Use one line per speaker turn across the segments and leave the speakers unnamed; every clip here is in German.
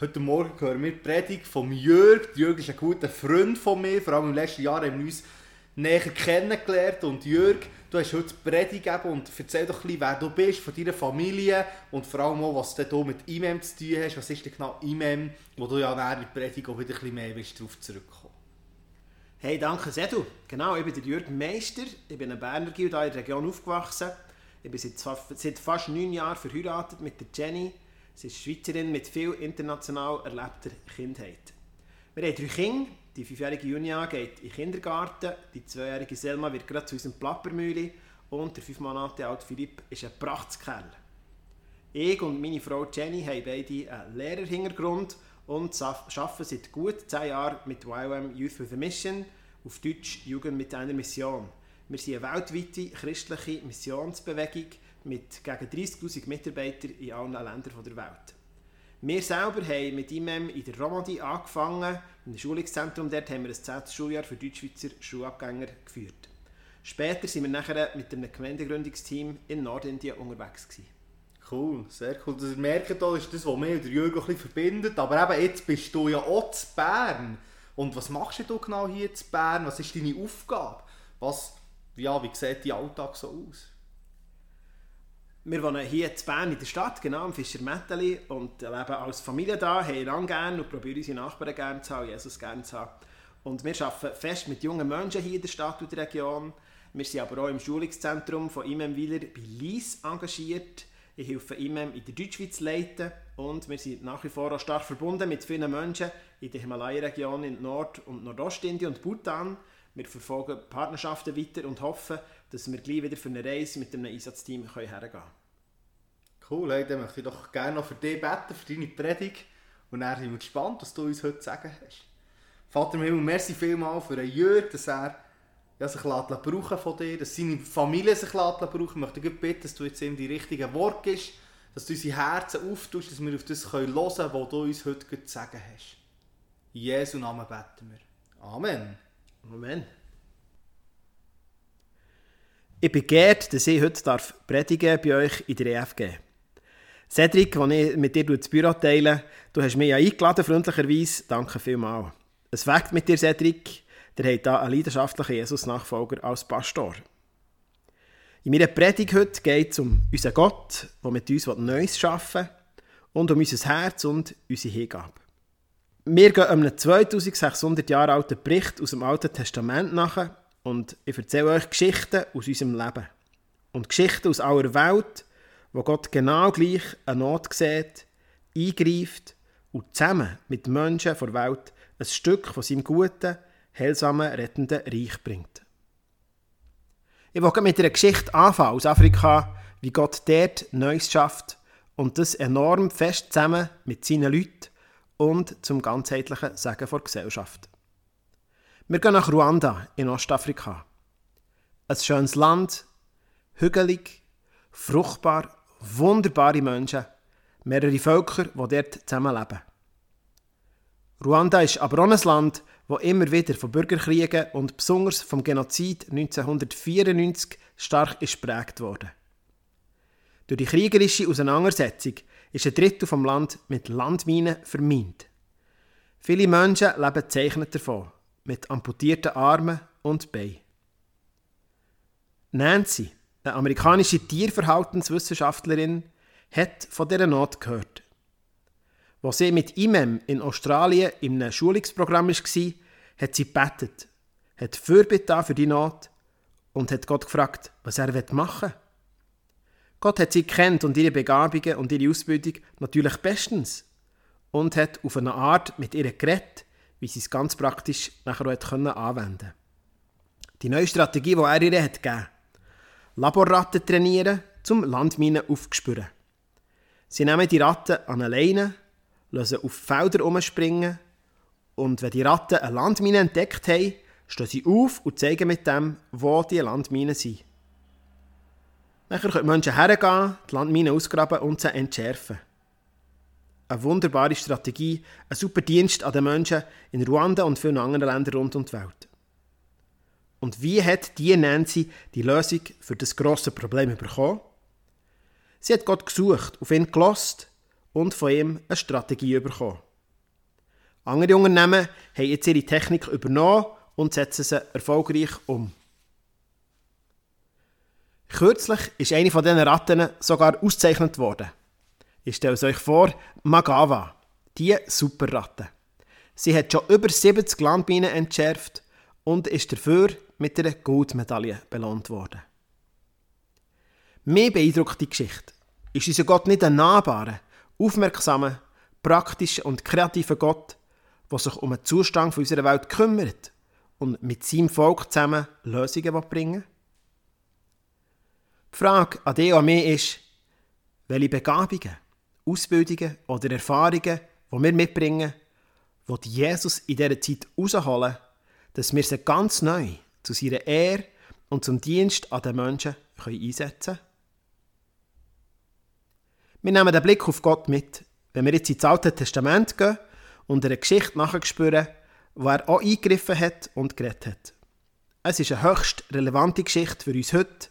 Heute Morgen hören wir die Predigt von Jörg. Jörg ist ein guter Freund von mir. Vor allem im letzten Jahr haben wir uns näher kennengelernt. Und Jörg, du hast heute die Predigt gegeben und erzähl doch ein bisschen, wer du bist, von deiner Familie und vor allem auch, was du mit IMEM zu tun hast. Was ist denn genau IMEM, wo du ja während der Predigt auch wieder ein bisschen mehr darauf zurückkommen
Hey, danke Sedu. Genau, ich bin der Jürgen Meister. Ich bin ein Berner Gil, hier in der Region aufgewachsen. Ich bin seit, seit fast neun Jahren verheiratet mit der Jenny. Sie ist Schweizerin mit viel international erlebter Kindheit. Wir haben drei Kinder. Die fünfjährige Junia geht in den Kindergarten, die zweijährige Selma wird gerade zu unserem Plappermühle und der fünf Monate alte Philipp ist ein Prachtskerl. Ich und meine Frau Jenny haben beide einen Lehrerhintergrund und arbeiten seit gut zehn Jahren mit YWAM Youth with a Mission, auf Deutsch Jugend mit einer Mission. Wir sind eine weltweite christliche Missionsbewegung, mit gegen 30'000 Mitarbeitern in allen Ländern der Welt. Wir selber haben mit IMEM in der Romandie angefangen, im Schulungszentrum. Dort haben wir ein 10. Schuljahr für Deutschschweizer Schulabgänger geführt. Später sind wir nachher mit einem Gemeindegründungsteam in Nordindien unterwegs. Gewesen.
Cool, sehr cool. Das merkt hier ist das, was mich und Jürgen ein verbindet. Aber eben, jetzt bist du ja auch zu Bern. Und was machst du genau hier zu Bern? Was ist deine Aufgabe? Was, ja, wie sieht dein Alltag so aus?
Wir wohnen hier in Bern in der Stadt, genau, am Fischer Metteli und leben als Familie da, haben einander gerne und probieren unsere Nachbarn gerne zu haben, Jesus gerne zu haben. Und wir arbeiten fest mit jungen Menschen hier in der Stadt und der Region. Wir sind aber auch im Schulungszentrum von Imem Wieler bei Lies engagiert. Ich helfe Imem in der Deutschschweiz leiten und wir sind nach wie vor auch stark verbunden mit vielen Menschen in der Himalaya-Region in Nord- und Nordostindien und Bhutan. Wir verfolgen Partnerschaften weiter und hoffen, dass wir gleich wieder für eine Reise mit einem Einsatzteam hergehen können.
Cool, hey, dann möchte ich doch gerne noch für dich beten, für deine Predigt. Und dann sind wir gespannt, was du uns heute sagen hast. Vater im Himmel, merci vielmal für einen Jörg, dass er ja, sich brauchen von dir, dass seine Familie sich brauchen Ich möchte dich bitten, dass du jetzt ihm die richtigen Worte gibst, dass du unsere Herzen auftust, dass wir auf das hören können, was du uns heute zu sagen hast. In Jesu Namen beten wir. Amen.
Amen. Ich bin geehrt, dass ich heute darf bei euch in der EFG. Cedric, als ich mit dir das Büro teile, du hast mich ja eingeladen, freundlicherweise. Danke vielmals. Es weckt mit dir, Cedric. Der hat hier einen leidenschaftlichen Jesus-Nachfolger als Pastor. In meiner Predigt heute geht es um unseren Gott, der mit uns Neues schaffen will, und um unser Herz und unsere Hingabe. Wir gehen einem 2600 Jahre alten Bericht aus dem Alten Testament nach und ich erzähle euch Geschichten aus unserem Leben. Und Geschichten aus aller Welt, wo Gott genau gleich eine Not sieht, eingreift und zusammen mit Menschen der Welt ein Stück von seinem guten, heilsamen, rettenden Reich bringt. Ich will mit einer Geschichte anfangen aus Afrika, wie Gott dort Neues schafft und das enorm fest zusammen mit seinen Leuten und zum ganzheitlichen Segen der Gesellschaft. Wir gehen nach Ruanda in Ostafrika. Ein schönes Land, hügelig, fruchtbar wunderbare Menschen, mehrere Völker, die dort zusammenleben. Ruanda ist aber auch ein Land, das immer wieder von Bürgerkriegen und besonders vom Genozid 1994 stark ist geprägt wurde. Durch die kriegerische Auseinandersetzung ist ein Drittel vom Land mit Landminen vermint. Viele Menschen leben zeichnet davon, mit amputierten Armen und Beinen. Nancy, eine amerikanische Tierverhaltenswissenschaftlerin, hat von dieser Not gehört. Als sie mit IMEM in Australien in einem Schulungsprogramm war, hat sie gebetet, hat Fürbitte für die Not und hat Gott gefragt, was er machen will. Gott hat sie kennt und ihre Begabungen und ihre Ausbildung natürlich bestens und hat auf eine Art mit ihr geredet, wie sie es ganz praktisch nachher auch anwenden konnte. Die neue Strategie, die er ihr hat gegeben Laborratten trainieren, zum Landminen aufzuspüren. Sie nehmen die Ratten an eine Leine, lassen auf Felder umspringen und wenn die Ratten eine Landmine entdeckt haben, stehen sie auf und zeigen mit dem, wo die Landminen sind. Nachher können die Menschen hergehen, die Landminen ausgraben und sie entschärfen. Eine wunderbare Strategie, ein super Dienst an den Menschen in Ruanda und vielen anderen Ländern rund um die Welt. Und wie hat die Nancy die Lösung für das grosse Problem bekommen? Sie hat Gott gesucht, auf ihn gelost und von ihm eine Strategie bekommen. Andere Unternehmen haben jetzt ihre Technik übernommen und setzen sie erfolgreich um. Kürzlich ist eine von diesen Ratten sogar ausgezeichnet worden. Ich stelle es euch vor, Magawa, die Superratte. Sie hat schon über 70 Landminen entschärft und ist dafür mit einer Goldmedaille belohnt worden. Mir beeindruckt die Geschichte. Ist unser Gott nicht ein nahbarer, aufmerksamer, praktischer und kreativer Gott, der sich um den Zustand unserer Welt kümmert und mit seinem Volk zusammen Lösungen bringen will? Die Frage an dich und mich ist, welche Begabungen, Ausbildungen oder Erfahrungen, die wir mitbringen, die Jesus in dieser Zeit rausholen, dass wir sie ganz neu zu seiner Ehre und zum Dienst an den Menschen einsetzen können? Wir nehmen den Blick auf Gott mit, wenn wir jetzt ins Alte Testament gehen und einer Geschichte nachspüren, wo er auch eingegriffen hat und geredet hat. Es ist eine höchst relevante Geschichte für uns heute,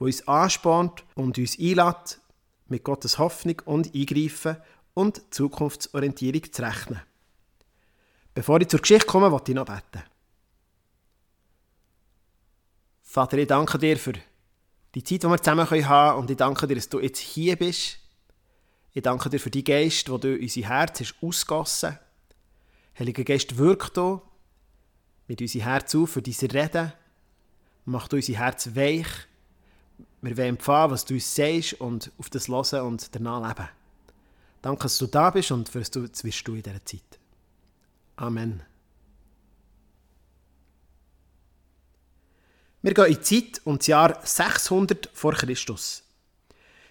die uns anspornt und uns einlädt, mit Gottes Hoffnung und Eingreifen und Zukunftsorientierung zu rechnen. Bevor ich zur Geschichte komme, wollte ich noch beten. Vater, ich danke dir für die Zeit, die wir zusammen haben können und ich danke dir, dass du jetzt hier bist ich danke dir für die Geist, wo du unser Herz hast ausgossen. Heiliger Geist, wirkt hier mit unserem Herz auf für diese Reden. Mach unser Herz weich. Wir wollen empfangen, was du uns sagst und auf das hören und danach leben. Danke, dass du da bist und für du jetzt wirst du in dieser Zeit. Amen. Wir gehen in die Zeit um das Jahr 600 vor Christus.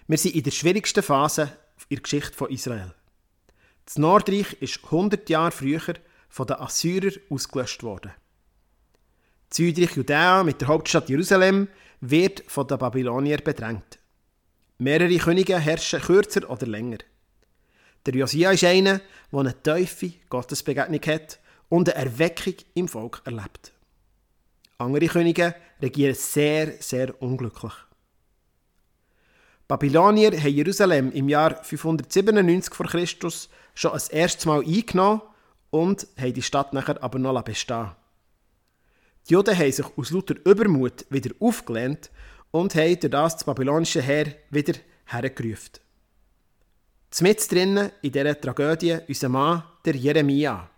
Wir sind in der schwierigsten Phase in der Geschichte von Israel. Das Nordreich ist 100 Jahre früher von den Assyrern ausgelöscht worden. Das Südreich Judäa mit der Hauptstadt Jerusalem wird von den Babyloniern bedrängt. Mehrere Könige herrschen kürzer oder länger. Der Josia ist einer, der eine tiefe Gottesbegegnung hat und eine Erweckung im Volk erlebt. Andere Könige regieren sehr, sehr unglücklich. Babylonier haben Jerusalem im Jahr 597 vor Christus schon ein erstes Mal eingenommen und haben die Stadt nachher aber noch bestehen Die Juden haben sich aus lauter Übermut wieder aufgelehnt und haben durch das das babylonische Heer wieder hergerufen. Zmitz drinnen in dieser Tragödie unser Mann, der Jeremia.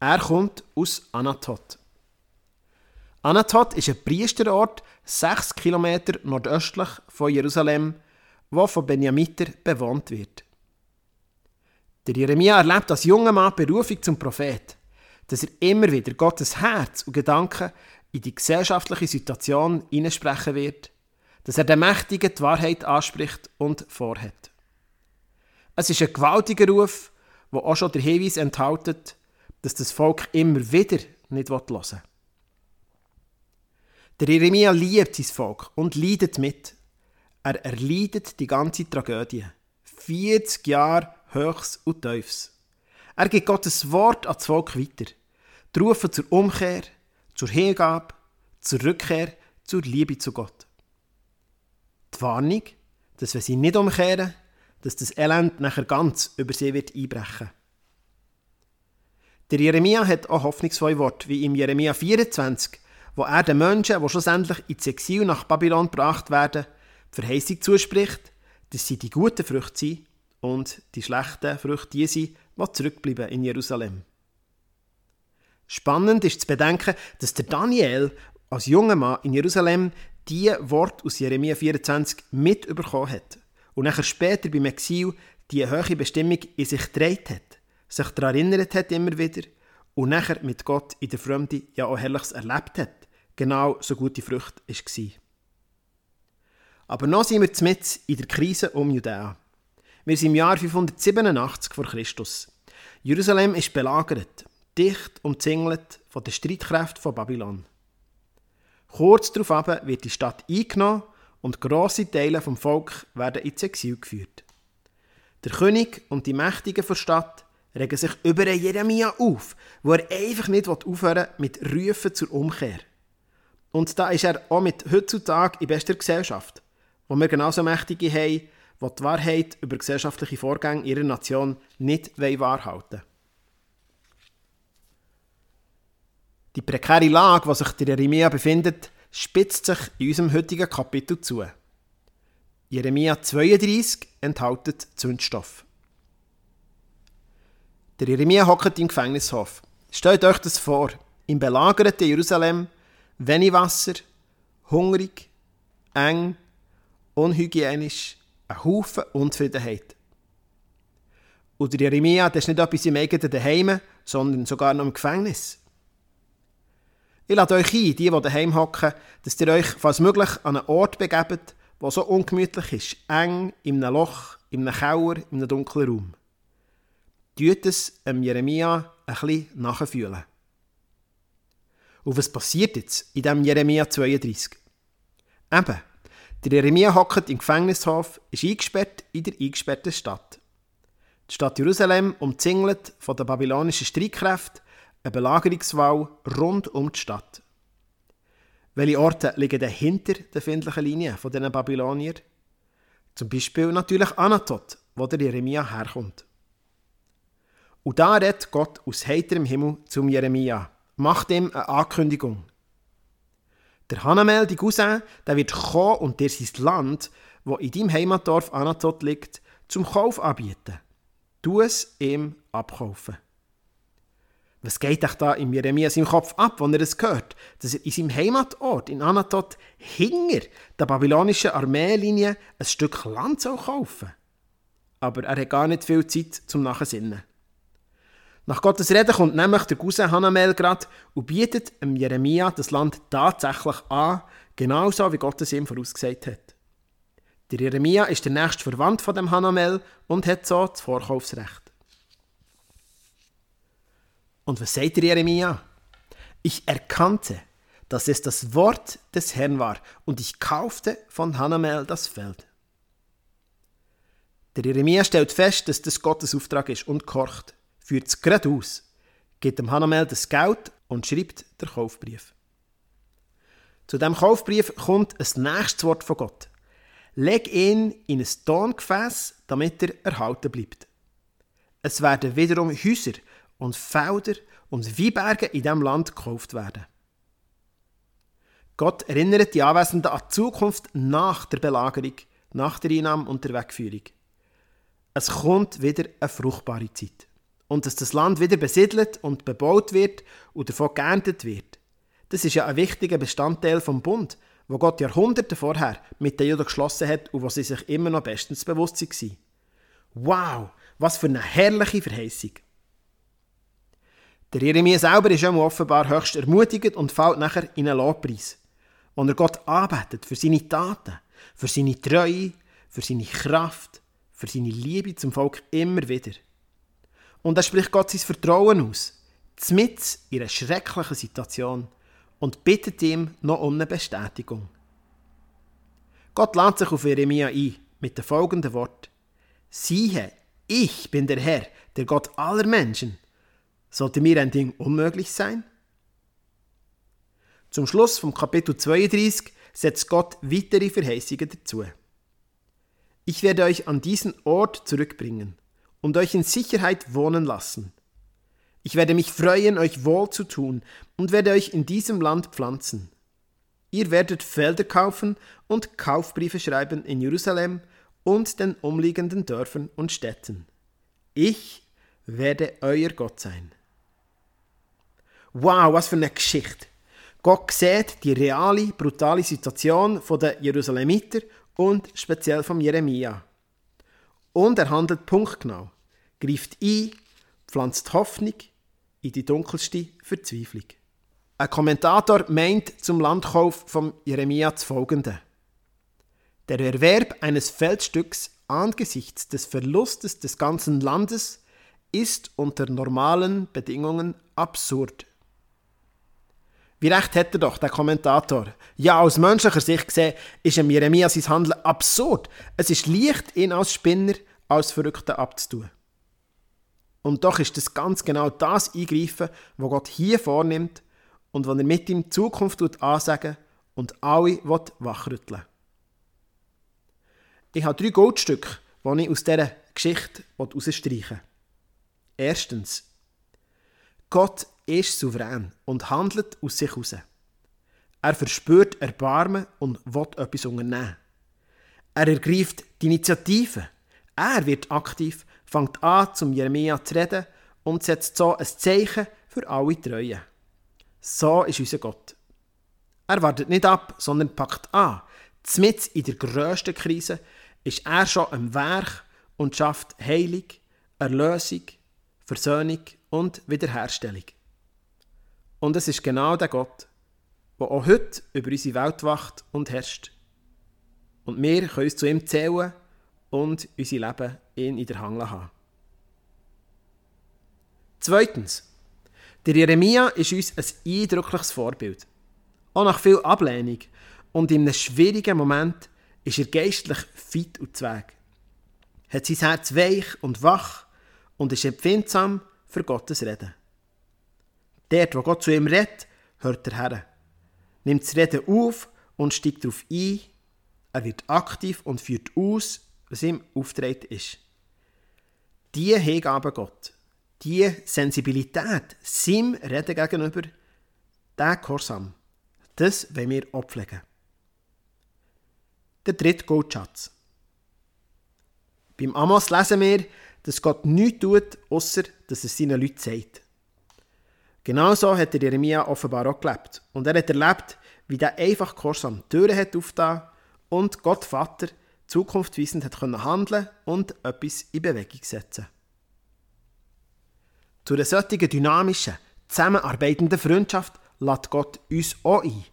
Er kommt aus Anatot. Anatot ist ein Priesterort, sechs Kilometer nordöstlich von Jerusalem, wo von Benjamiter bewohnt wird. Der Jeremia erlebt als junger Mann Berufung zum Prophet, dass er immer wieder Gottes Herz und Gedanken in die gesellschaftliche Situation hineinsprechen wird, dass er den Mächtigen die Wahrheit anspricht und vorhat. Es ist ein gewaltiger Ruf, wo auch schon der Hinweis enthält, dass das Volk immer wieder nicht hören will. Der Jeremia liebt sein Volk und leidet mit. Er erleidet die ganze Tragödie. 40 Jahre Höchst und Tiefs. Er gibt Gottes Wort an das Volk weiter. Die Rufe zur Umkehr, zur Hingabe, zur Rückkehr, zur Liebe zu Gott. Die Warnung, dass wenn sie nicht umkehren, dass das Elend nachher ganz über sie wird einbrechen. Der Jeremia hat auch hoffnungsvolle Worte, wie im Jeremia 24, wo er den Menschen, die schlussendlich ins Exil nach Babylon gebracht werden, die Verheißung zuspricht, dass sie die guten Früchte sind und die schlechten Früchte die sind, die zurückbleiben in Jerusalem. Spannend ist zu bedenken, dass der Daniel als junger Mann in Jerusalem die Wort aus Jeremia 24 mitbekommen hat und nachher später beim Exil die hohe Bestimmung in sich gedreht hat, sich daran erinnert hat immer wieder und nachher mit Gott in der Fremde ja auch Herrliches erlebt hat, genau so gute Frucht war. Aber noch sind wir mit in der Krise um Judäa. Wir sind im Jahr 587 vor Christus. Jerusalem ist belagert, dicht umzingelt von den Streitkräften von Babylon. Kurz darauf wird die Stadt eingenommen und grosse Teile vom Volk werden ins Exil geführt. Der König und die Mächtigen der Stadt regen sich über Jeremia auf, wo er einfach nicht aufhören will mit Rufen zur Umkehr. Und da ist er auch mit heutzutage in bester Gesellschaft wo wir genauso Mächtige haben, die die Wahrheit über gesellschaftliche Vorgänge ihrer Nation nicht wahrhalten wollen. Die prekäre Lage, in der sich der Jeremia befindet, spitzt sich in unserem heutigen Kapitel zu. Jeremia 32 enthält Zündstoff. Der Jeremia hockt im Gefängnishof. Stellt euch das vor. Im belagerten Jerusalem, wenig Wasser, hungrig, eng, unhygienisch, ein Haufen Unzufriedenheit. Und der Jeremia, das ist nicht etwas im eigenen Daheim, sondern sogar noch im Gefängnis. Ich lade euch ein, die, die daheim hocken, dass ihr euch, falls möglich, an einen Ort begebt, der so ungemütlich ist, eng, in einem Loch, in einem Keller, in einem dunklen Raum. Tut es dem Jeremia ein bisschen nachfühlen. Und was passiert jetzt in diesem Jeremia 32? Eben, der Jeremia hockt im Gefängnishof, ist eingesperrt in der eingesperrten Stadt. Die Stadt Jerusalem umzingelt von den babylonischen Streitkräften eine Belagerungswall rund um die Stadt. Welche Orte liegen denn hinter der findlichen Linie von diesen Babylonier? Zum Beispiel natürlich Anatot, wo der Jeremia herkommt. Und da redet Gott aus heiterem Himmel zum Jeremia, macht ihm eine Ankündigung. Der Hanamel, die Cousin, der wird kommen und dir sein Land, wo in deinem Heimatdorf Anatot liegt, zum Kauf anbieten. Du es ihm abkaufen. Was geht euch da im Jeremia seinem Kopf ab, wenn er es hört, dass er in seinem Heimatort, in Anatot, hinter der babylonischen Armeelinie ein Stück Land soll kaufen Aber er hat gar nicht viel Zeit zum Nachsinnen. Nach Gottes Reden kommt nämlich der Cousin Hanamel gerade und bietet dem Jeremia das Land tatsächlich an, genauso wie Gott es ihm vorausgesagt hat. Der Jeremia ist der nächste Verwandt von dem Hanamel und hat so das Vorkaufsrecht. Und was sagt der Jeremia? Ich erkannte, dass es das Wort des Herrn war, und ich kaufte von Hanamel das Feld. Der Jeremia stellt fest, dass das Gottes Auftrag ist und kocht führt es gerade aus, gibt dem Hanamel das Geld und schreibt den Kaufbrief. Zu dem Kaufbrief kommt ein nächstes Wort von Gott. Leg ihn in ein Tongefäß, damit er erhalten bleibt. Es werden wiederum Häuser und Felder und Weinberge in diesem Land gekauft werden. Gott erinnert die Anwesenden an die Zukunft nach der Belagerung, nach der Einnahme und der Wegführung. Es kommt wieder eine fruchtbare Zeit und dass das Land wieder besiedelt und bebaut wird und davon geerntet wird. Das ist ja ein wichtiger Bestandteil vom Bund, wo Gott Jahrhunderte vorher mit den Juden geschlossen hat und wo sie sich immer noch bestens bewusst waren. Wow, was für eine herrliche Verheißung. Der Jeremia selber ist offenbar höchst ermutigend und fällt nachher in einen Lobpreis, wo er Gott arbeitet für seine Taten, für seine Treue, für seine Kraft, für seine Liebe zum Volk immer wieder. Und er spricht Gott sein Vertrauen aus, mit in einer schrecklichen Situation und bittet ihm noch um eine Bestätigung. Gott lädt sich auf Jeremia ein mit dem folgenden Wort: Siehe, ich bin der Herr, der Gott aller Menschen. Sollte mir ein Ding unmöglich sein? Zum Schluss vom Kapitel 32 setzt Gott weitere Verheißungen dazu. Ich werde euch an diesen Ort zurückbringen und euch in Sicherheit wohnen lassen. Ich werde mich freuen, euch wohl zu tun und werde euch in diesem Land pflanzen. Ihr werdet Felder kaufen und Kaufbriefe schreiben in Jerusalem und den umliegenden Dörfern und Städten. Ich werde euer Gott sein. Wow, was für eine Geschichte! Gott sieht die reale, brutale Situation der Jerusalemiter und speziell vom Jeremia. Und er handelt punktgenau, greift ein, pflanzt Hoffnung in die dunkelste Verzweiflung. Ein Kommentator meint zum Landkauf von Jeremia das folgende. Der Erwerb eines Feldstücks angesichts des Verlustes des ganzen Landes ist unter normalen Bedingungen absurd. Wie recht hätte doch der Kommentator? Ja, aus menschlicher Sicht gesehen ist Jeremia sein Handeln absurd. Es ist leicht, ihn als Spinner als Verrückten abzutun. Und doch ist es ganz genau das Eingreifen, was Gott hier vornimmt und was er mit ihm Zukunft ansagen und alle wachrütteln Ich habe drei Goldstücke, die ich aus dieser Geschichte herausstreichen will. Erstens. Gott ist souverän und handelt aus sich heraus. Er verspürt Erbarmen und will etwas unternehmen. Er ergreift die Initiative. Er wird aktiv, fängt an, zum Jeremia zu reden und setzt so ein Zeichen für alle Treue. So ist unser Gott. Er wartet nicht ab, sondern packt an. Zmitz in der grössten Krise ist er schon am Werk und schafft Heilung, Erlösung, Versöhnung und Wiederherstellung. Und es ist genau der Gott, der auch heute über unsere Welt wacht und herrscht. Und wir können uns zu ihm zählen und unser Leben ihn in der Hand haben. Zweitens. Der Jeremia ist uns ein eindrückliches Vorbild. Auch nach viel Ablehnung und in einem schwierigen Moment ist er geistlich fit und zweig. Hat sein Herz weich und wach und ist empfindsam für Gottes Reden. Dort, wo Gott zu ihm redet, hört er her. Nimmt das Reden auf und steigt darauf ein. Er wird aktiv und führt aus, was ihm auftreten ist. Die Hingabe Gott, die Sensibilität seinem Reden gegenüber, der Gehorsam, das wollen wir abpflegen. Der dritte Goldschatz. Beim Amos lesen wir, dass Gott nichts tut, außer dass er seinen Leuten sagt. Genauso hat der Jeremia offenbar auch gelebt. Und er hat erlebt, wie der einfach Gehorsam Türen hat aufgetan und Gott Vater zukunftsweisend hat können handeln und etwas in Bewegung setzen. Zu einer solchen dynamischen, zusammenarbeitenden Freundschaft lädt Gott uns auch ein.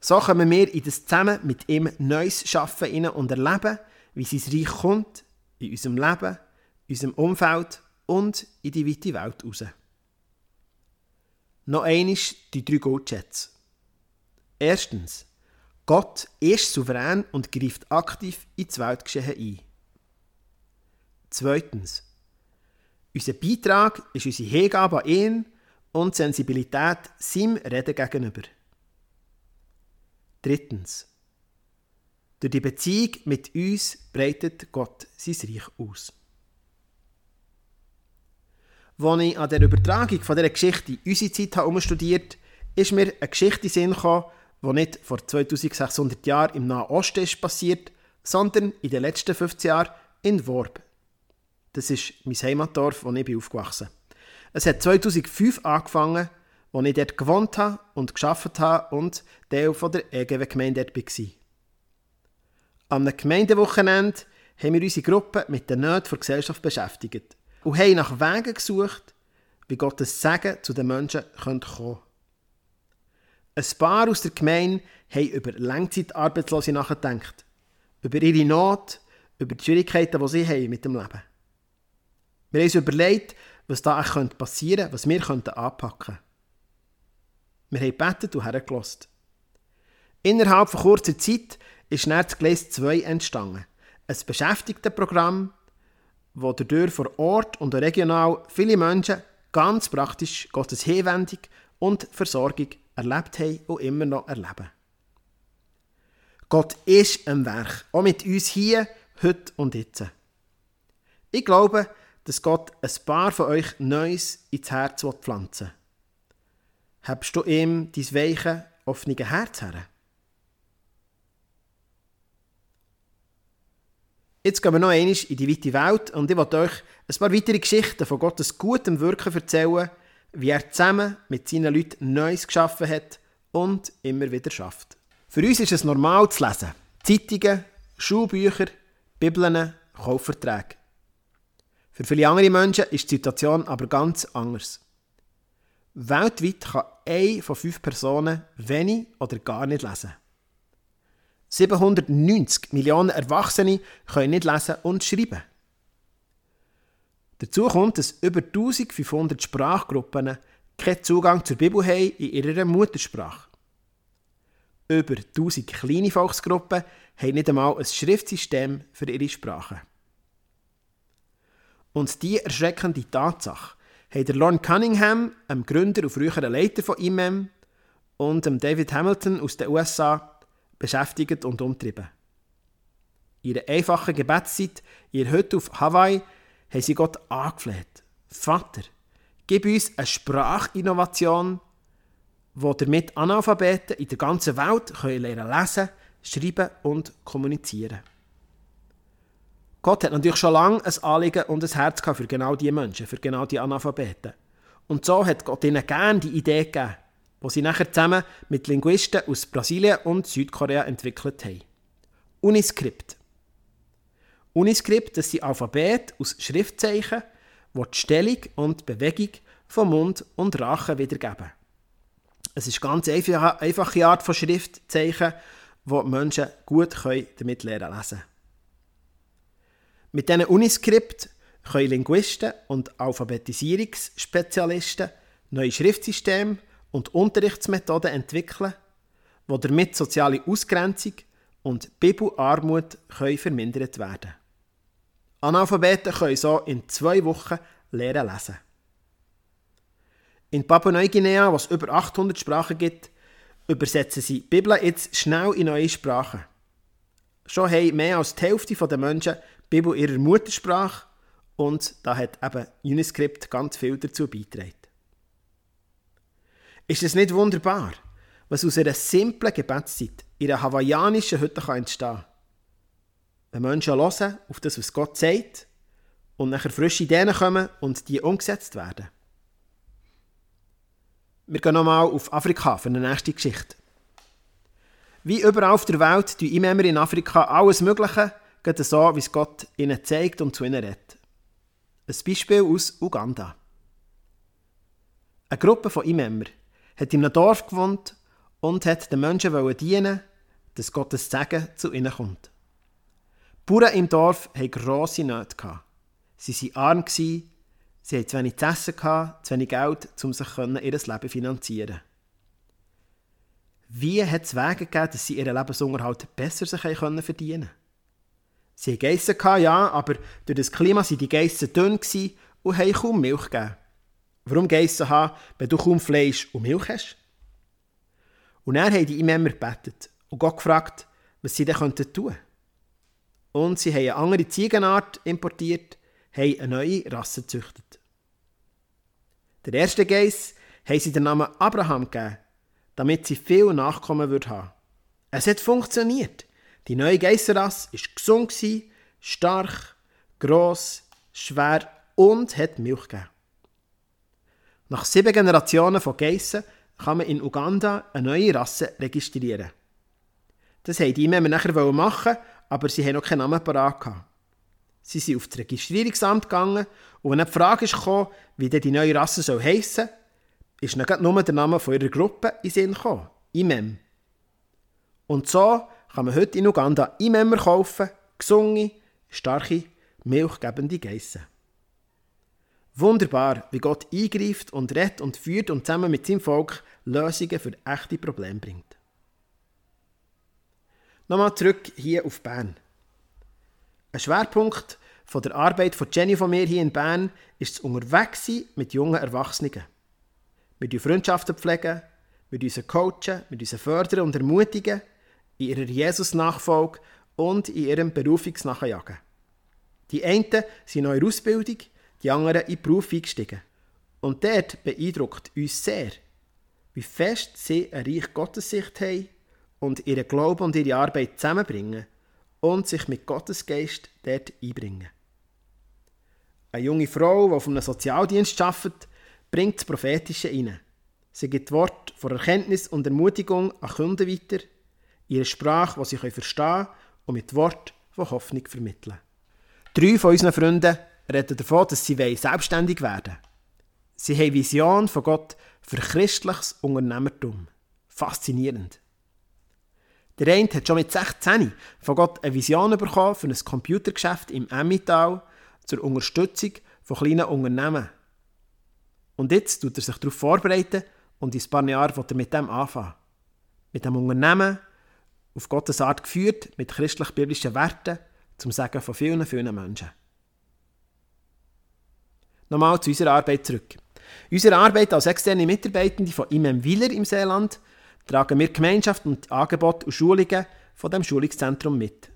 So kommen wir in das Zusammen mit ihm Neues schaffen und erleben, wie sein Reich kommt, in unserem Leben, unserem Umfeld und in die weite Welt raus. Noch einmal die drei Goldschätze. Erstens, Gott ist souverän und greift aktiv ins Weltgeschehen ein. Zweitens, unser Beitrag ist unsere Hingabe an ihn und Sensibilität seinem Reden gegenüber. Drittens, durch die Beziehung mit uns breitet Gott sein Reich aus. Als ich an der Übertragung von dieser Geschichte unsere Zeit habe studiert ist mir eine Geschichte in Sinn gekommen, die nicht vor 2600 Jahren im Nahen Osten ist passiert, sondern in den letzten 15 Jahren in Worb. Das ist mein Heimatdorf, wo ich aufgewachsen bin. Es hat 2005 angefangen, als ich dort gewohnt habe und geschafft habe und Teil von der EGW-Gemeinde dort war. Am Gemeindewochenende haben wir unsere Gruppe mit den Nöten der Gesellschaft beschäftigt und haben nach Wegen gesucht, wie Gottes Segen zu den Menschen kommen könnte. Ein paar aus der Gemeinde haben über Langzeitarbeitslose nachgedacht, über ihre Not, über die Schwierigkeiten, die sie haben mit dem Leben. Wir haben uns überlegt, was da passieren könnte, was wir anpacken könnten. Wir haben gebetet und hergelassen. Innerhalb von kurzer Zeit ist dann das Gleis 2 entstanden. Ein Beschäftigtenprogramm, wo dadurch vor Ort und regional viele Menschen ganz praktisch Gottes Hinwendung und Versorgung erlebt haben und immer noch erleben. Gott ist am Werk, auch mit uns hier, heute und jetzt. Ich glaube, dass Gott ein paar von euch Neues ins Herz pflanzen will. Habst du ihm dein weiche, offene Herz her? Jetzt gehen wir noch einmal in die weite Welt und ich möchte euch ein paar weitere Geschichten von Gottes gutem Wirken erzählen, wie er zusammen mit seinen Leuten Neues geschaffen hat und immer wieder schafft. Für uns ist es normal zu lesen. Zeitungen, Schulbücher, Bibeln, Kaufverträge. Für viele andere Menschen ist die Situation aber ganz anders. Weltweit kann eine von fünf Personen wenig oder gar nicht lesen. 790 Millionen Erwachsene können nicht lesen und schreiben. Dazu kommt, dass über 1500 Sprachgruppen keinen Zugang zur Bibel haben in ihrer Muttersprache. Über 1000 kleine Volksgruppen haben nicht einmal ein Schriftsystem für ihre Sprache. Und die erschreckende Tatsache haben der Lorne Cunningham, einem Gründer und früheren Leiter von IMEM, und David Hamilton aus den USA beschäftigt und umtrieben. In ihrer einfachen Gebetszeit, ihr Hütte auf Hawaii, haben sie Gott angefleht. Vater, Gib uns eine Sprachinnovation, wo damit Analphabeten in der ganzen Welt können lernen lesen, schreiben und kommunizieren. Gott hat natürlich schon lange ein Anliegen und ein Herz für genau diese Menschen, für genau die Analphabeten. Und so hat Gott ihnen gerne die Idee gegeben, die sie nachher zusammen mit Linguisten aus Brasilien und Südkorea entwickelt haben. Uniscript. Uniscript, das sind Alphabet aus Schriftzeichen, die die Stellung und die Bewegung von Mund und Rachen wiedergeben. Es ist eine ganz einfache Art von Schriftzeichen, die Menschen gut damit lernen lesen können. Mit diesen Uniskript können Linguisten und Alphabetisierungsspezialisten neue Schriftsysteme und Unterrichtsmethoden entwickeln, die damit soziale Ausgrenzung und Bibelarmut vermindert werden Analphabeten können so in zwei Wochen lernen lesen. In Papua-Neuguinea, wo es über 800 Sprachen gibt, übersetzen sie die Bibel jetzt schnell in neue Sprachen. Schon haben mehr als die Hälfte der Menschen die Bibel ihrer Muttersprache und da hat eben Uniscript ganz viel dazu beigetragen. Ist es nicht wunderbar, was aus einer simplen Gebetszeit in einer hawaiianischen Hütte entstehen kann? Wenn Menschen hören auf das, was Gott sagt, und nachher frische Ideen kommen und die umgesetzt werden. Wir gehen nochmal auf Afrika für eine nächste Geschichte. Wie überall auf der Welt tun Imämer in Afrika alles Mögliche, gerade so, wie es Gott ihnen zeigt und zu ihnen redet. Ein Beispiel aus Uganda. Eine Gruppe von Imämer hat in einem Dorf gewohnt und hat den Menschen dienen dass Gottes Segen zu ihnen kommt. Die Bauern im Dorf hatten grosse Nöte. Sie waren arm, sie hatten zu wenig zu essen, zu wenig Geld, um sich ihr Leben zu finanzieren. Wie hat es Wege gegeben, dass sie ihren Lebensunterhalt besser sich verdienen konnten? Sie hatten Geissen, ja, aber durch das Klima waren die Geissen dünn und haben kaum Milch gegeben. Warum Geissen haben, wenn du kaum Fleisch und Milch hast? Und dann haben die Imämmer gebetet und Gott gefragt, was sie dann tun könnten. Und sie haben eine andere Ziegenart importiert, haben eine neue Rasse gezüchtet. Der erste Geiss haben sie den Namen Abraham gegeben, damit sie viel Nachkommen haben würden. Es hat funktioniert. Die neue Geisserrasse war gesund, stark, gross, schwer und hat Milch gegeben. Nach sieben Generationen von Geissen kann man in Uganda eine neue Rasse registrieren. Das wollten die Imame nachher machen, aber sie haben noch keinen Namen parat. Sie sind auf das Registrierungsamt gegangen und wenn eine Frage kam, wie denn die neue Rasse soll heissen soll, ist dann nur der Name ihrer Gruppe in Sinn gekommen. Imam. Und so kann man heute in Uganda Imemmer kaufen, gesunge, starke, milchgebende Geissen. Wunderbar, wie Gott eingreift und rettet und führt und zusammen mit seinem Volk Lösungen für echte Probleme bringt. Nochmal zurück hier auf Bern. Ein Schwerpunkt von der Arbeit von Jenny von mir hier in Bern ist das Unterwegssein mit jungen Erwachsenen. Wir Freundschaften pflegen, wir uns coachen, wir uns fördern und ermutigen – in ihrer Jesus-Nachfolge und in ihrem Berufungsnachjagen. Die einen sind noch in Ausbildung, die anderen in den Beruf eingestiegen. Und dort beeindruckt uns sehr, wie fest sie eine reiche Gottessicht haben und ihren Glauben und ihre Arbeit zusammenbringen und sich mit Gottes Geist dort einbringen. Eine junge Frau, die auf einem Sozialdienst arbeitet, bringt das Prophetische ein. Sie gibt Wort von Erkenntnis und Ermutigung an Kunden weiter ihre Sprache, die sie verstehen können und mit Wort von Hoffnung vermitteln. Drei von unseren Freunden reden davon, dass sie selbstständig werden wollen. Sie haben Vision von Gott für christliches Unternehmertum. Faszinierend. Der eine hat schon mit 16 von Gott eine Vision bekommen für ein Computergeschäft im Emmental zur Unterstützung von kleinen Unternehmen. Und jetzt tut er sich darauf vorbereiten und in ein paar Jahren wird er mit dem anfangen. Mit dem Unternehmen, auf Gottes Art geführt, mit christlich-biblischen Werten, zum Sagen von vielen, vielen Menschen. Nochmal zu unserer Arbeit zurück. Unsere Arbeit als externe Mitarbeitende von Imem Willer im Seeland tragen wir Gemeinschaft und Angebote und Schulungen von dem Schulungszentrum mit.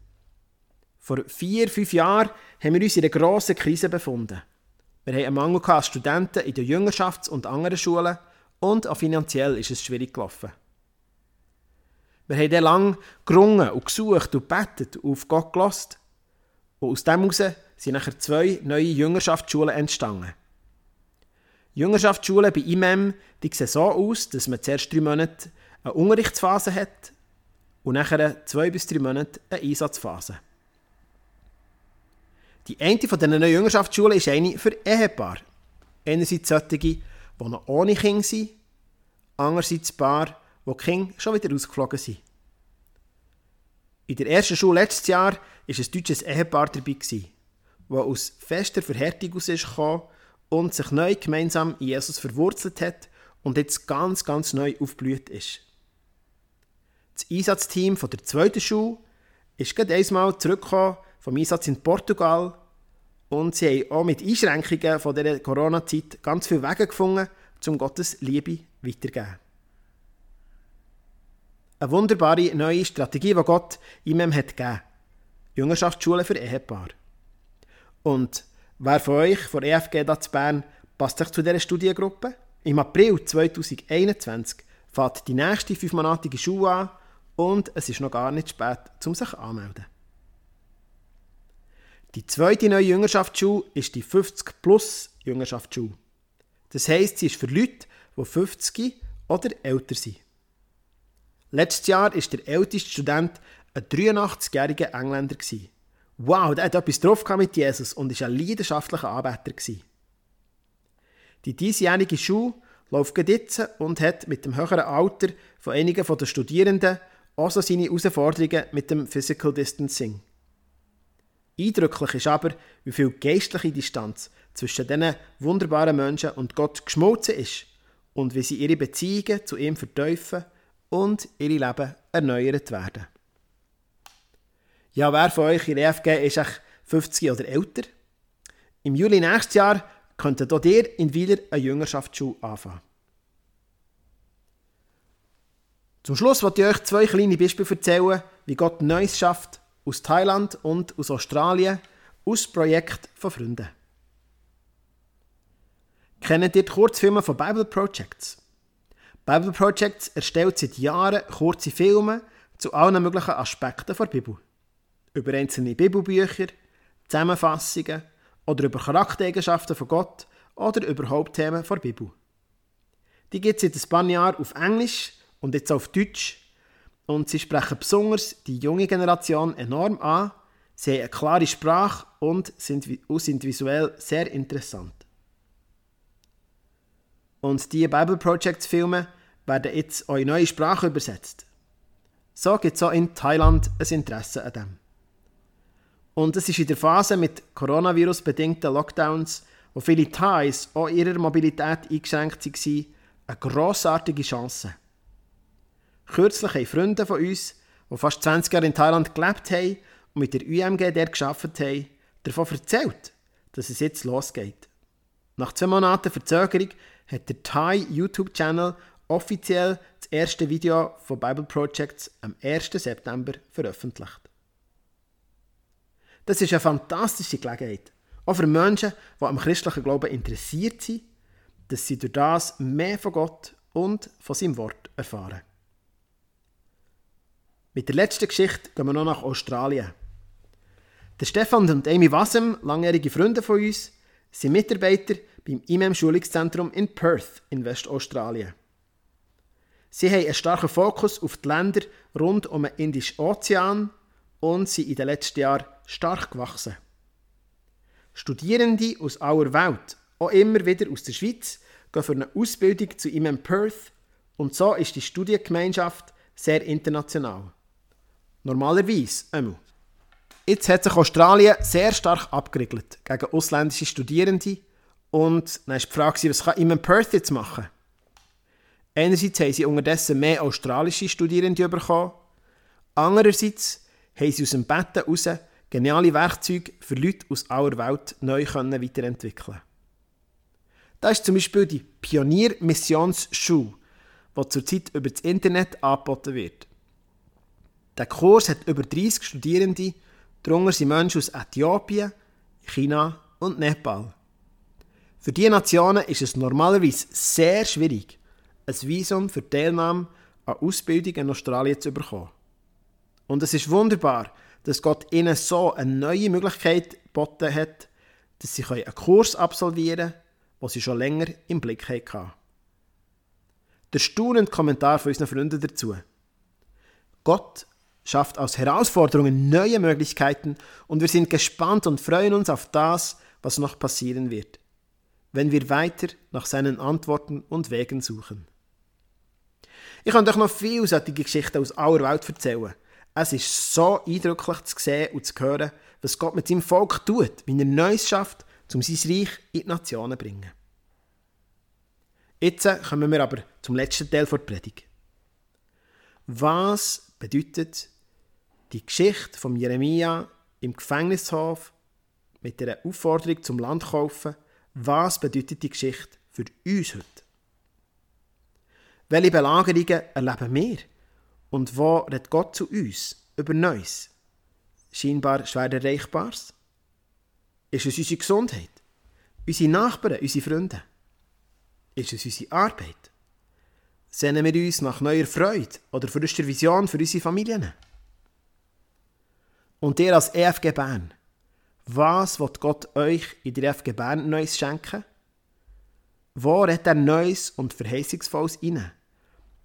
Vor vier, fünf Jahren haben wir uns in einer grossen Krise befunden. Wir haben einen Mangel an Studenten in den Jüngerschafts- und anderen Schulen und auch finanziell ist es schwierig gelaufen. Wir haben dann lange gerungen und gesucht und gebetet und auf Gott gelost. Und aus dem heraus sind nachher zwei neue Jüngerschaftsschulen entstanden. Jüngerschaftsschulen bei IMEM die sehen so aus, dass man zuerst drei Monate eine Unterrichtsphase hat und nachher zwei bis drei Monate eine Einsatzphase. Die eine von diesen neuen Jüngerschaftsschulen ist eine für Ehepaare. Einerseits solche, die noch ohne Kinder sind, andererseits Paar, wo die Kinder schon wieder ausgeflogen sind. In der ersten Schule letztes Jahr war ein deutsches Ehepaar dabei, das aus fester Verhärtung herausgekommen und sich neu gemeinsam in Jesus verwurzelt hat und jetzt ganz, ganz neu aufgeblüht ist. Das Einsatzteam von der zweiten Schule ist gerade einmal zurückgekommen vom Einsatz in Portugal und sie haben auch mit Einschränkungen von dieser Corona-Zeit ganz viele Wege gefunden, um Gottes Liebe weiterzugeben. Eine wunderbare neue Strategie, die Gott ihm hat gegeben Jüngerschaftsschule für Ehepaare. Und wer von euch von EFG da zu Bern passt sich zu dieser Studiengruppe? Im April 2021 fährt die nächste fünfmonatige Schule an und es ist noch gar nicht spät, um sich anzumelden. Die zweite neue Jüngerschaftsschule ist die 50 Plus Jüngerschaftsschule. Das heisst, sie ist für Leute, die 50 oder älter sind. Letztes Jahr war der älteste Student ein 83-jähriger Engländer. Wow, der hat etwas drauf mit Jesus und war ein leidenschaftlicher Anbeter. Die diesjährige Schule läuft jetzt und hat mit dem höheren Alter von einigen der Studierenden auch so seine Herausforderungen mit dem Physical Distancing. Eindrücklich ist aber, wie viel geistliche Distanz zwischen diesen wunderbaren Menschen und Gott geschmolzen ist und wie sie ihre Beziehungen zu ihm verteufeln und ihre Leben erneuert werden. Ja, wer von euch in EFG ist 50 oder älter? Im Juli nächstes Jahr könntet auch ihr in Wieler eine Jüngerschaftsschule anfangen. Zum Schluss wollte ich euch zwei kleine Beispiele erzählen, wie Gott Neues schafft aus Thailand und aus Australien aus Projekt von Freunden. Kennt ihr die Kurzfilme von Bible Projects? Bible Projects erstellt seit Jahren kurze Filme zu allen möglichen Aspekten der Bibel. Über einzelne Bibelbücher, Zusammenfassungen oder über Charaktereigenschaften von Gott oder über Hauptthemen der Bibel. Die gibt es seit ein paar Jahren auf Englisch und jetzt auf Deutsch und sie sprechen besonders die junge Generation enorm an. Sie haben eine klare Sprache und sind, sind visuell sehr interessant. Und die Bible Projects Filme werden jetzt in neue Sprache übersetzt. So gibt es auch in Thailand ein Interesse an dem. Und es ist in der Phase mit Coronavirus-bedingten Lockdowns, wo viele Thais auch ihrer Mobilität eingeschränkt waren, eine grossartige Chance. Kürzlich haben Freunde von uns, die fast 20 Jahre in Thailand gelebt haben und mit der UMG dort gearbeitet haben, davon erzählt, dass es jetzt losgeht. Nach zwei Monaten Verzögerung hat der Thai YouTube-Channel offiziell das erste Video von Bible Projects am 1. September veröffentlicht. Das ist eine fantastische Gelegenheit, auch für Menschen, die am christlichen Glauben interessiert sind, dass sie durch das mehr von Gott und von seinem Wort erfahren. Mit der letzten Geschichte gehen wir noch nach Australien. Der Stefan und Amy Wassem, langjährige Freunde von uns, sind Mitarbeiter beim IMEM Schulungszentrum in Perth in Westaustralien. Sie haben einen starken Fokus auf die Länder rund um den Indischen Ozean und sind in den letzten Jahren stark gewachsen. Studierende aus aller Welt, auch immer wieder aus der Schweiz, gehen für eine Ausbildung zu IMEM Perth und so ist die Studiengemeinschaft sehr international. Normalerweise einmal. Jetzt hat sich Australien sehr stark abgeriegelt gegen ausländische Studierende. Und dann ist die Frage, was kann Iman Perth jetzt machen? Einerseits haben sie unterdessen mehr australische Studierende bekommen. Andererseits haben sie aus dem Betten heraus geniale Werkzeuge für Leute aus aller Welt neu weiterentwickeln Da ist zum Beispiel die Pionier-Missionsschule, die zurzeit über das Internet angeboten wird. Der Kurs hat über 30 Studierende, darunter sind Menschen aus Äthiopien, China und Nepal. Für diese Nationen ist es normalerweise sehr schwierig, ein Visum für die Teilnahme an Ausbildung in Australien zu bekommen. Und es ist wunderbar, dass Gott ihnen so eine neue Möglichkeit geboten hat, dass sie einen Kurs absolvieren können, den sie schon länger im Blick hatten. Der staunende Kommentar von unseren Freunden dazu. Gott schafft aus Herausforderungen neue Möglichkeiten und wir sind gespannt und freuen uns auf das, was noch passieren wird, wenn wir weiter nach seinen Antworten und Wegen suchen. Ich kann euch noch viele solche Geschichten aus aller Welt erzählen. Es ist so eindrücklich zu sehen und zu hören, was Gott mit seinem Volk tut, wie er Neues schafft, um sein Reich in die Nationen zu bringen. Jetzt kommen wir aber zum letzten Teil der Predigt. Was bedeutet die Geschichte von Jeremia im Gefängnishof mit der Aufforderung zum Land kaufen? Was bedeutet die Geschichte für uns heute? Welche Belagerungen erleben wir? Und wo redet Gott zu uns über Neues? Scheinbar schwer Erreichbares? Ist es unsere Gesundheit? Unsere Nachbarn, unsere Freunde? Ist es unsere Arbeit? Sehnen wir uns nach neuer Freude oder frischer Vision für unsere Familien? Und ihr als EFG Bern, was wird Gott euch in der EFG Bern Neues schenken? Wo redet er Neues und Verheißungsvolles inne?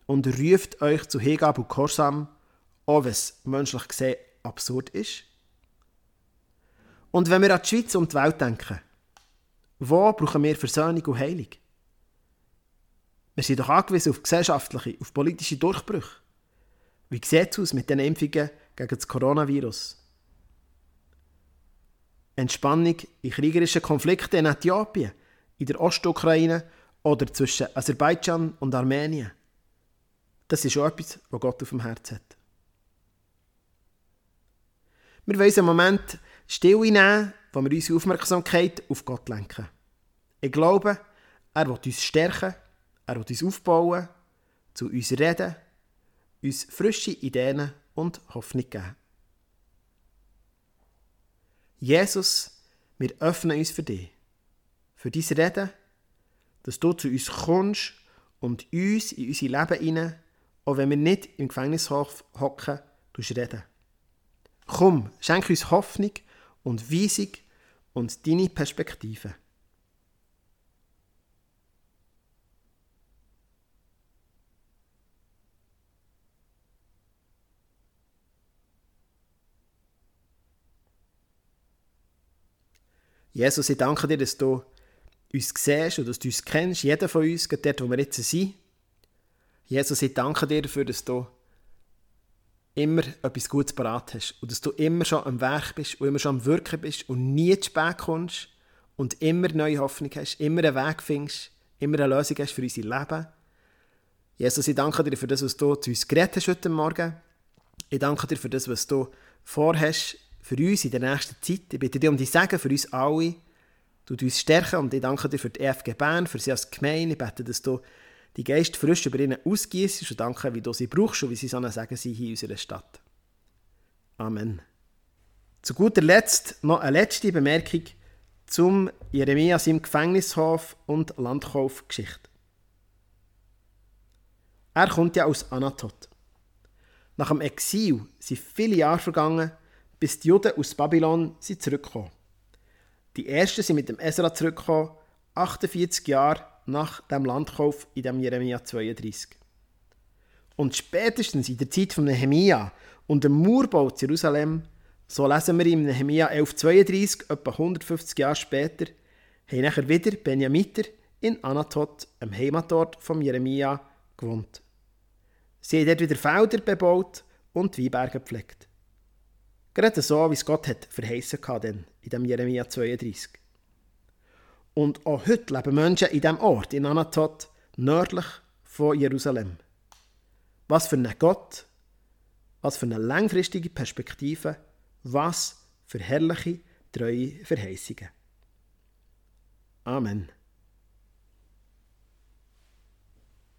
Und ruft euch zu Hingabe und Gehorsam, auch wenn es menschlich gesehen absurd ist? Und wenn wir an die Schweiz und die Welt denken, wo brauchen wir Versöhnung und Heilung? Wir sind doch angewiesen auf gesellschaftliche, auf politische Durchbrüche. Wie sieht es aus mit den Impfungen gegen das Coronavirus? Entspannung in kriegerischen Konflikten in Äthiopien, in der Ostukraine oder zwischen Aserbaidschan und Armenien. Das ist auch etwas, was Gott auf dem Herzen hat. Wir wollen einen Moment still nehmen, wo wir unsere Aufmerksamkeit auf Gott lenken. Ich glaube, er will uns stärken er will uns aufbauen, zu uns reden, uns frische Ideen und Hoffnung geben. Jesus, wir öffnen uns für dich, für dein Reden, dass du zu uns kommst und uns in unser Leben hinein, auch wenn wir nicht im Gefängnishof hocken, reden. Komm, schenk uns Hoffnung und Weisung und deine Perspektive. Jesus, ich danke dir, dass du uns siehst und dass du uns kennst, jeder von uns, dort, wo wir jetzt sind. Jesus, ich danke dir dafür, dass du immer etwas Gutes parat hast und dass du immer schon am Werk bist und immer schon am Wirken bist und nie zu spät kommst und immer neue Hoffnung hast, immer einen Weg findest, immer eine Lösung hast für unser Leben. Jesus, ich danke dir für das, was du zu uns geredet hast heute Morgen. Ich danke dir für das, was du vorhast für uns in der nächsten Zeit. Ich bitte dich um die Segen für uns alle. Du uns stärken und ich danke dir für die EFG Bern, für sie als Gemeinde. Ich bete, dass du die Geist frisch über ihnen ausgießt und danke, wie du sie brauchst und wie sie so Segen sind hier in unserer Stadt. Amen. Zu guter Letzt noch eine letzte Bemerkung zum Jeremias im Gefängnishof und Landkaufgeschichte. Er kommt ja aus Anatot. Nach dem Exil sind viele Jahre vergangen bis die Juden aus Babylon sind zurückgekommen. Die ersten sind mit dem Esra zurückgekommen, 48 Jahre nach dem Landkauf in dem Jeremia 32. Und spätestens in der Zeit von Nehemia und dem Mauerbau zu Jerusalem, so lesen wir in Nehemia 1132, etwa 150 Jahre später, haben nachher wieder Benjamiter in Anatot, am Heimatort von Jeremia, gewohnt. Sie haben dort wieder Felder bebaut und Weinberge gepflegt. Gerade so, wie es Gott hat verheißen hat, in dem Jeremia 32. Und auch heute leben Menschen in diesem Ort, in Anatot, nördlich von Jerusalem. Was für ein Gott, was für eine langfristige Perspektive, was für herrliche, treue Verheißungen. Amen.